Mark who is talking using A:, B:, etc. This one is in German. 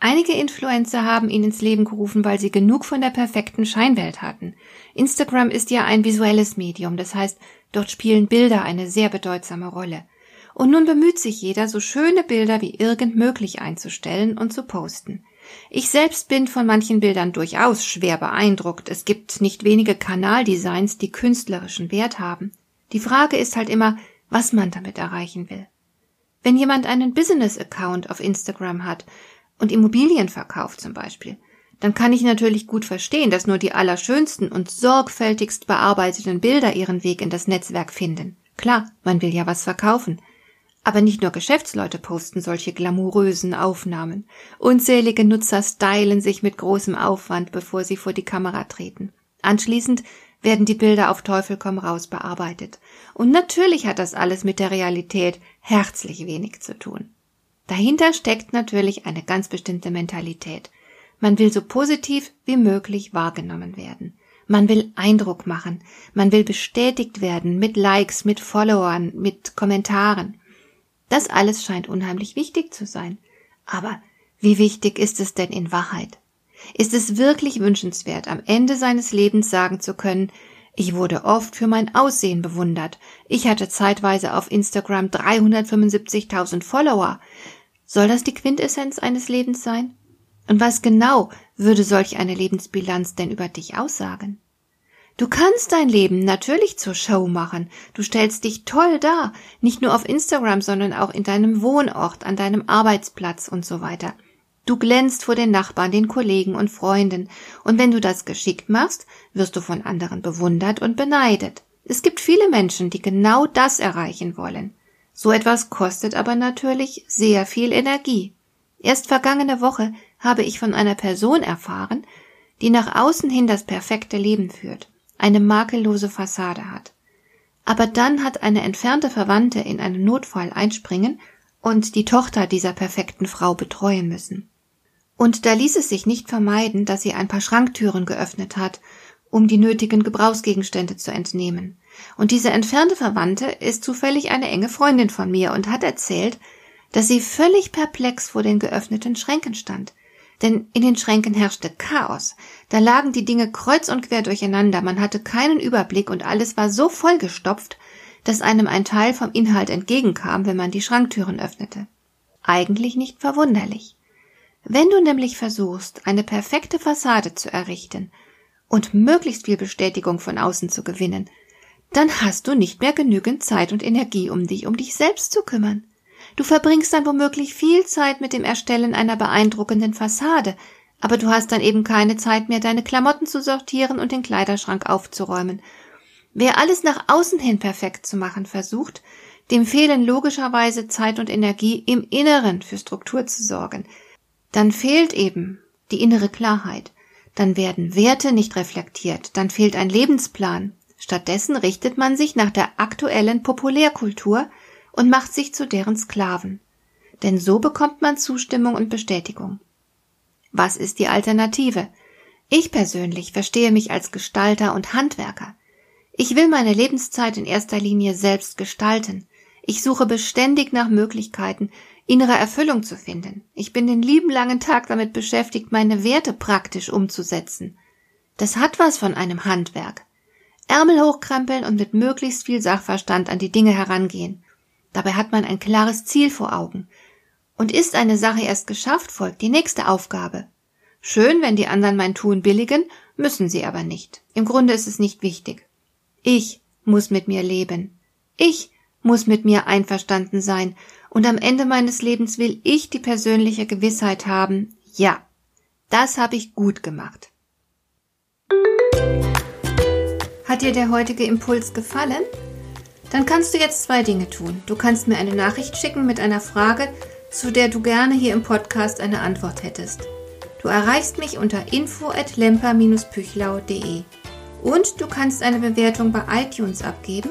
A: Einige Influencer haben ihn ins Leben gerufen, weil sie genug von der perfekten Scheinwelt hatten. Instagram ist ja ein visuelles Medium, das heißt, dort spielen Bilder eine sehr bedeutsame Rolle. Und nun bemüht sich jeder, so schöne Bilder wie irgend möglich einzustellen und zu posten. Ich selbst bin von manchen Bildern durchaus schwer beeindruckt. Es gibt nicht wenige Kanaldesigns, die künstlerischen Wert haben. Die Frage ist halt immer, was man damit erreichen will. Wenn jemand einen Business-Account auf Instagram hat und Immobilien verkauft zum Beispiel, dann kann ich natürlich gut verstehen, dass nur die allerschönsten und sorgfältigst bearbeiteten Bilder ihren Weg in das Netzwerk finden. Klar, man will ja was verkaufen. Aber nicht nur Geschäftsleute posten solche glamourösen Aufnahmen. Unzählige Nutzer stylen sich mit großem Aufwand, bevor sie vor die Kamera treten. Anschließend werden die Bilder auf Teufel komm raus bearbeitet. Und natürlich hat das alles mit der Realität herzlich wenig zu tun. Dahinter steckt natürlich eine ganz bestimmte Mentalität. Man will so positiv wie möglich wahrgenommen werden. Man will Eindruck machen. Man will bestätigt werden mit Likes, mit Followern, mit Kommentaren. Das alles scheint unheimlich wichtig zu sein. Aber wie wichtig ist es denn in Wahrheit? Ist es wirklich wünschenswert, am Ende seines Lebens sagen zu können, ich wurde oft für mein Aussehen bewundert. Ich hatte zeitweise auf Instagram 375.000 Follower. Soll das die Quintessenz eines Lebens sein? Und was genau würde solch eine Lebensbilanz denn über dich aussagen? Du kannst dein Leben natürlich zur Show machen. Du stellst dich toll dar, nicht nur auf Instagram, sondern auch in deinem Wohnort, an deinem Arbeitsplatz und so weiter. Du glänzt vor den Nachbarn, den Kollegen und Freunden, und wenn du das geschickt machst, wirst du von anderen bewundert und beneidet. Es gibt viele Menschen, die genau das erreichen wollen. So etwas kostet aber natürlich sehr viel Energie. Erst vergangene Woche habe ich von einer Person erfahren, die nach außen hin das perfekte Leben führt, eine makellose Fassade hat. Aber dann hat eine entfernte Verwandte in einen Notfall einspringen und die Tochter dieser perfekten Frau betreuen müssen. Und da ließ es sich nicht vermeiden, dass sie ein paar Schranktüren geöffnet hat, um die nötigen Gebrauchsgegenstände zu entnehmen. Und diese entfernte Verwandte ist zufällig eine enge Freundin von mir und hat erzählt, dass sie völlig perplex vor den geöffneten Schränken stand. Denn in den Schränken herrschte Chaos. Da lagen die Dinge kreuz und quer durcheinander, man hatte keinen Überblick und alles war so vollgestopft, dass einem ein Teil vom Inhalt entgegenkam, wenn man die Schranktüren öffnete. Eigentlich nicht verwunderlich. Wenn du nämlich versuchst, eine perfekte Fassade zu errichten und möglichst viel Bestätigung von außen zu gewinnen, dann hast du nicht mehr genügend Zeit und Energie, um dich um dich selbst zu kümmern. Du verbringst dann womöglich viel Zeit mit dem Erstellen einer beeindruckenden Fassade, aber du hast dann eben keine Zeit mehr, deine Klamotten zu sortieren und den Kleiderschrank aufzuräumen. Wer alles nach außen hin perfekt zu machen versucht, dem fehlen logischerweise Zeit und Energie, im Inneren für Struktur zu sorgen. Dann fehlt eben die innere Klarheit. Dann werden Werte nicht reflektiert. Dann fehlt ein Lebensplan. Stattdessen richtet man sich nach der aktuellen Populärkultur und macht sich zu deren Sklaven. Denn so bekommt man Zustimmung und Bestätigung. Was ist die Alternative? Ich persönlich verstehe mich als Gestalter und Handwerker. Ich will meine Lebenszeit in erster Linie selbst gestalten. Ich suche beständig nach Möglichkeiten, innere Erfüllung zu finden. Ich bin den lieben langen Tag damit beschäftigt, meine Werte praktisch umzusetzen. Das hat was von einem Handwerk. Ärmel hochkrempeln und mit möglichst viel Sachverstand an die Dinge herangehen. Dabei hat man ein klares Ziel vor Augen. Und ist eine Sache erst geschafft, folgt die nächste Aufgabe. Schön, wenn die anderen mein Tun billigen, müssen sie aber nicht. Im Grunde ist es nicht wichtig. Ich muss mit mir leben. Ich muss mit mir einverstanden sein, und am Ende meines Lebens will ich die persönliche Gewissheit haben, ja, das habe ich gut gemacht. Hat dir der heutige Impuls gefallen? Dann kannst du jetzt zwei Dinge tun. Du kannst mir eine Nachricht schicken mit einer Frage, zu der du gerne hier im Podcast eine Antwort hättest. Du erreichst mich unter info at lemper-püchlau.de. Und du kannst eine Bewertung bei iTunes abgeben,